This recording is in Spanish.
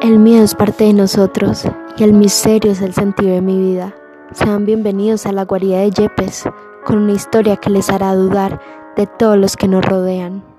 El miedo es parte de nosotros y el misterio es el sentido de mi vida. Sean bienvenidos a la guarida de Yepes con una historia que les hará dudar de todos los que nos rodean.